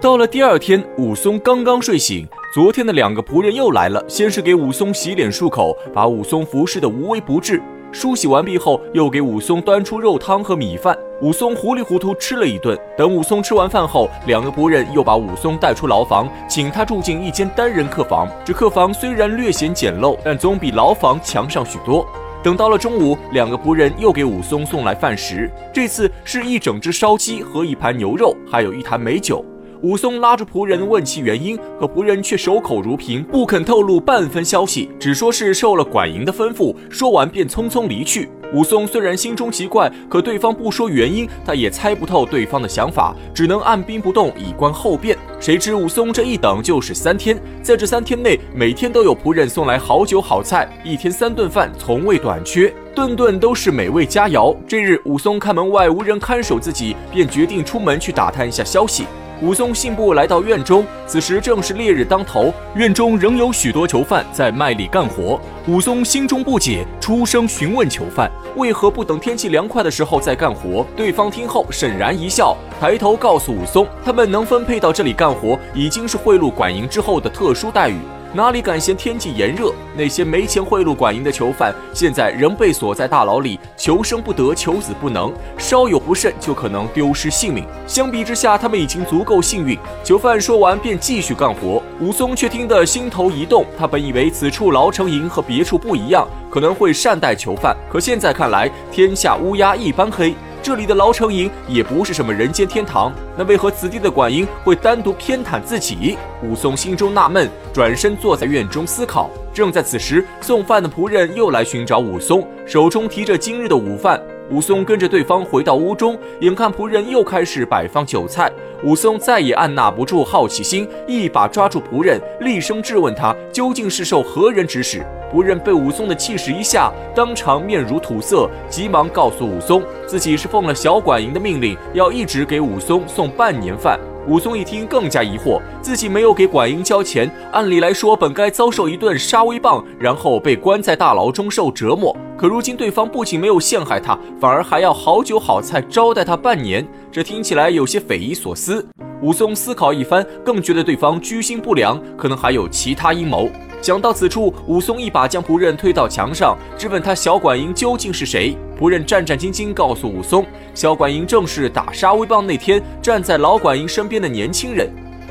到了第二天，武松刚刚睡醒，昨天的两个仆人又来了，先是给武松洗脸漱口，把武松服侍的无微不至。梳洗完毕后，又给武松端出肉汤和米饭。武松糊里糊涂吃了一顿。等武松吃完饭后，两个仆人又把武松带出牢房，请他住进一间单人客房。这客房虽然略显简陋，但总比牢房强上许多。等到了中午，两个仆人又给武松送来饭食，这次是一整只烧鸡和一盘牛肉，还有一坛美酒。武松拉住仆人问其原因，可仆人却守口如瓶，不肯透露半分消息，只说是受了管营的吩咐。说完便匆匆离去。武松虽然心中奇怪，可对方不说原因，他也猜不透对方的想法，只能按兵不动，以观后变。谁知武松这一等就是三天，在这三天内，每天都有仆人送来好酒好菜，一天三顿饭从未短缺，顿顿都是美味佳肴。这日，武松看门外无人看守自己，便决定出门去打探一下消息。武松信步来到院中，此时正是烈日当头，院中仍有许多囚犯在卖力干活。武松心中不解，出声询问囚犯为何不等天气凉快的时候再干活。对方听后沈然一笑，抬头告诉武松，他们能分配到这里干活，已经是贿赂管营之后的特殊待遇。哪里敢嫌天气炎热？那些没钱贿赂管营的囚犯，现在仍被锁在大牢里，求生不得，求死不能，稍有不慎就可能丢失性命。相比之下，他们已经足够幸运。囚犯说完便继续干活，武松却听得心头一动。他本以为此处牢城营和别处不一样，可能会善待囚犯，可现在看来，天下乌鸦一般黑。这里的牢城营也不是什么人间天堂，那为何此地的管营会单独偏袒自己？武松心中纳闷，转身坐在院中思考。正在此时，送饭的仆人又来寻找武松，手中提着今日的午饭。武松跟着对方回到屋中，眼看仆人又开始摆放酒菜，武松再也按捺不住好奇心，一把抓住仆人，厉声质问他究竟是受何人指使。仆人被武松的气势一吓，当场面如土色，急忙告诉武松，自己是奉了小管营的命令，要一直给武松送半年饭。武松一听更加疑惑，自己没有给管英交钱，按理来说本该遭受一顿杀威棒，然后被关在大牢中受折磨。可如今对方不仅没有陷害他，反而还要好酒好菜招待他半年，这听起来有些匪夷所思。武松思考一番，更觉得对方居心不良，可能还有其他阴谋。想到此处，武松一把将仆人推到墙上，质问他小管营究竟是谁。仆人战战兢兢告诉武松，小管营正是打杀威棒那天站在老管营身边的年轻人。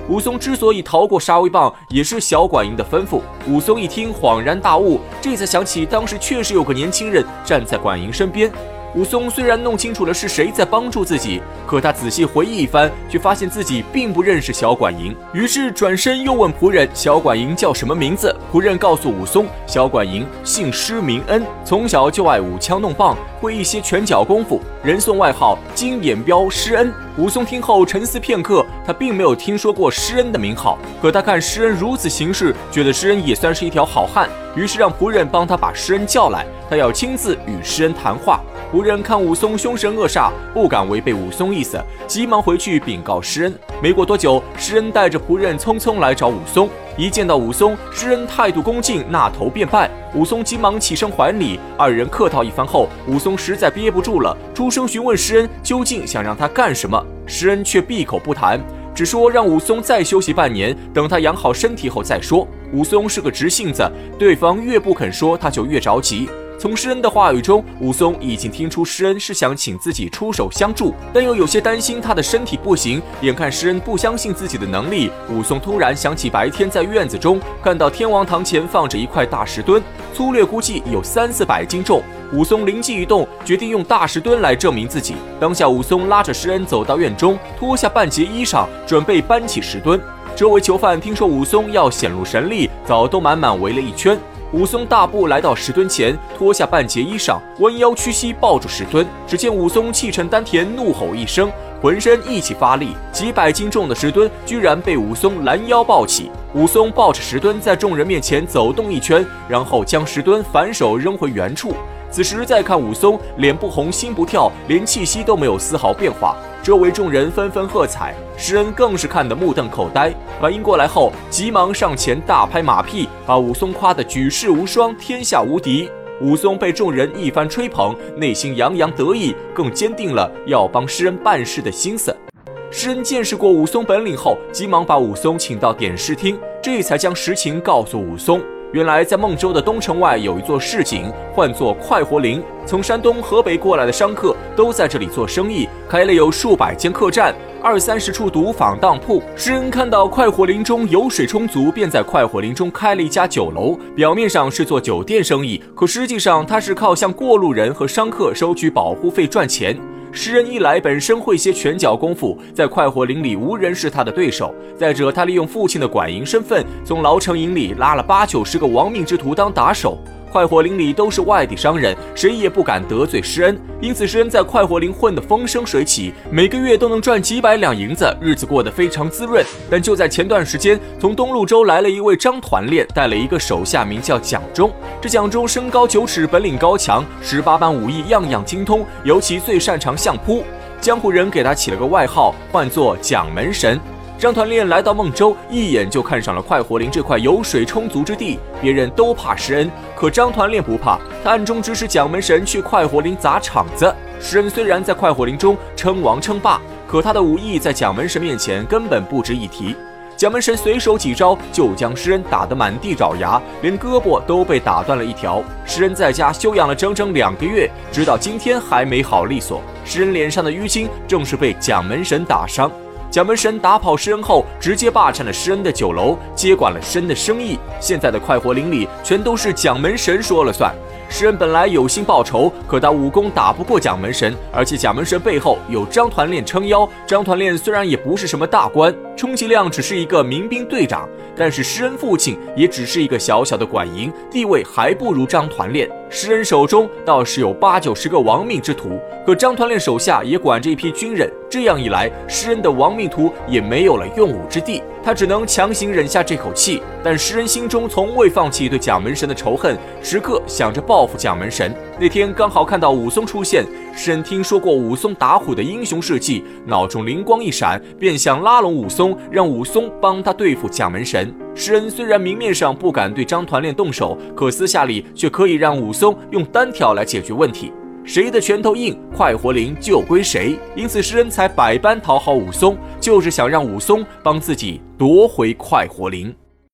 武松之所以逃过杀威棒，也是小管营的吩咐。武松一听，恍然大悟，这才想起当时确实有个年轻人站在管营身边。武松虽然弄清楚了是谁在帮助自己，可他仔细回忆一番，却发现自己并不认识小管营。于是转身又问仆人：“小管营叫什么名字？”仆人告诉武松：“小管营姓施，名恩，从小就爱舞枪弄棒，会一些拳脚功夫，人送外号‘金眼彪施恩’。”武松听后沉思片刻，他并没有听说过施恩的名号，可他看施恩如此行事，觉得施恩也算是一条好汉，于是让仆人帮他把施恩叫来，他要亲自与施恩谈话。仆人看武松凶神恶煞，不敢违背武松意思，急忙回去禀告施恩。没过多久，施恩带着仆人匆匆来找武松。一见到武松，施恩态度恭敬，那头便拜。武松急忙起身还礼。二人客套一番后，武松实在憋不住了，出声询问施恩究竟想让他干什么。施恩却闭口不谈，只说让武松再休息半年，等他养好身体后再说。武松是个直性子，对方越不肯说，他就越着急。从施恩的话语中，武松已经听出施恩是想请自己出手相助，但又有些担心他的身体不行。眼看施恩不相信自己的能力，武松突然想起白天在院子中看到天王堂前放着一块大石墩，粗略估计有三四百斤重。武松灵机一动，决定用大石墩来证明自己。当下，武松拉着施恩走到院中，脱下半截衣裳，准备搬起石墩。周围囚犯听说武松要显露神力，早都满满围了一圈。武松大步来到石墩前，脱下半截衣裳，弯腰屈膝抱住石墩。只见武松气沉丹田，怒吼一声，浑身一起发力，几百斤重的石墩居然被武松拦腰抱起。武松抱着石墩在众人面前走动一圈，然后将石墩反手扔回原处。此时再看武松，脸不红心不跳，连气息都没有丝毫变化。周围众人纷纷喝彩，施恩更是看得目瞪口呆。反应过来后，急忙上前大拍马屁，把武松夸得举世无双，天下无敌。武松被众人一番吹捧，内心洋洋得意，更坚定了要帮施恩办事的心思。诗恩见识过武松本领后，急忙把武松请到点视厅，这才将实情告诉武松。原来在孟州的东城外有一座市井，唤作快活林。从山东、河北过来的商客都在这里做生意，开了有数百间客栈，二三十处赌坊当铺。诗恩看到快活林中油水充足，便在快活林中开了一家酒楼。表面上是做酒店生意，可实际上他是靠向过路人和商客收取保护费赚钱。诗人一来本身会些拳脚功夫，在快活林里无人是他的对手。再者，他利用父亲的管营身份，从牢城营里拉了八九十个亡命之徒当打手。快活林里都是外地商人，谁也不敢得罪施恩，因此施恩在快活林混得风生水起，每个月都能赚几百两银子，日子过得非常滋润。但就在前段时间，从东路州来了一位张团练，带了一个手下，名叫蒋忠。这蒋忠身高九尺，本领高强，十八般武艺样样精通，尤其最擅长相扑。江湖人给他起了个外号，唤作蒋门神。张团练来到孟州，一眼就看上了快活林这块油水充足之地。别人都怕施恩，可张团练不怕，他暗中指使蒋门神去快活林砸场子。施恩虽然在快活林中称王称霸，可他的武艺在蒋门神面前根本不值一提。蒋门神随手几招就将施恩打得满地找牙，连胳膊都被打断了一条。施恩在家休养了整整两个月，直到今天还没好利索。施恩脸上的淤青正是被蒋门神打伤。蒋门神打跑施恩后，直接霸占了施恩的酒楼，接管了施恩的生意。现在的快活林里全都是蒋门神说了算。施恩本来有心报仇，可他武功打不过蒋门神，而且蒋门神背后有张团练撑腰。张团练虽然也不是什么大官，充其量只是一个民兵队长，但是施恩父亲也只是一个小小的管营，地位还不如张团练。施恩手中倒是有八九十个亡命之徒，可张团练手下也管着一批军人。这样一来，施恩的亡命徒也没有了用武之地，他只能强行忍下这口气。但施恩心中从未放弃对蒋门神的仇恨，时刻想着报复蒋门神。那天刚好看到武松出现，施恩听说过武松打虎的英雄事迹，脑中灵光一闪，便想拉拢武松，让武松帮他对付蒋门神。施恩虽然明面上不敢对张团练动手，可私下里却可以让武松用单挑来解决问题。谁的拳头硬，快活林就归谁。因此，施恩才百般讨好武松，就是想让武松帮自己夺回快活林。